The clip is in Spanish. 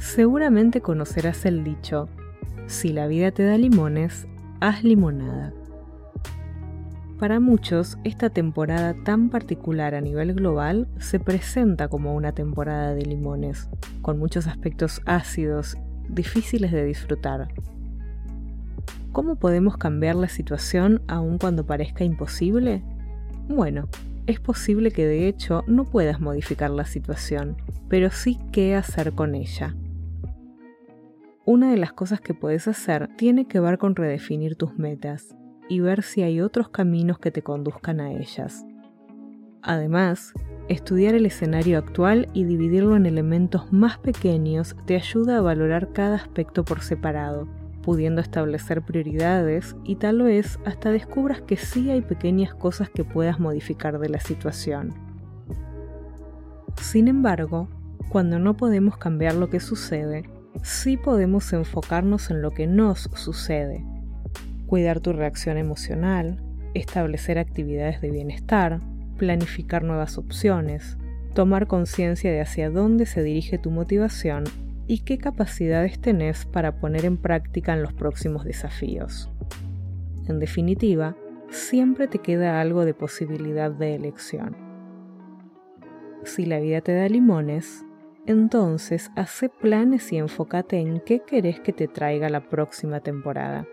seguramente conocerás el dicho, si la vida te da limones, haz limonada. Para muchos, esta temporada tan particular a nivel global se presenta como una temporada de limones, con muchos aspectos ácidos, difíciles de disfrutar. ¿Cómo podemos cambiar la situación aun cuando parezca imposible? Bueno, es posible que de hecho no puedas modificar la situación, pero sí qué hacer con ella. Una de las cosas que puedes hacer tiene que ver con redefinir tus metas y ver si hay otros caminos que te conduzcan a ellas. Además, estudiar el escenario actual y dividirlo en elementos más pequeños te ayuda a valorar cada aspecto por separado, pudiendo establecer prioridades y tal vez hasta descubras que sí hay pequeñas cosas que puedas modificar de la situación. Sin embargo, cuando no podemos cambiar lo que sucede, sí podemos enfocarnos en lo que nos sucede cuidar tu reacción emocional, establecer actividades de bienestar, planificar nuevas opciones, tomar conciencia de hacia dónde se dirige tu motivación y qué capacidades tenés para poner en práctica en los próximos desafíos. En definitiva, siempre te queda algo de posibilidad de elección. Si la vida te da limones, entonces hace planes y enfócate en qué querés que te traiga la próxima temporada.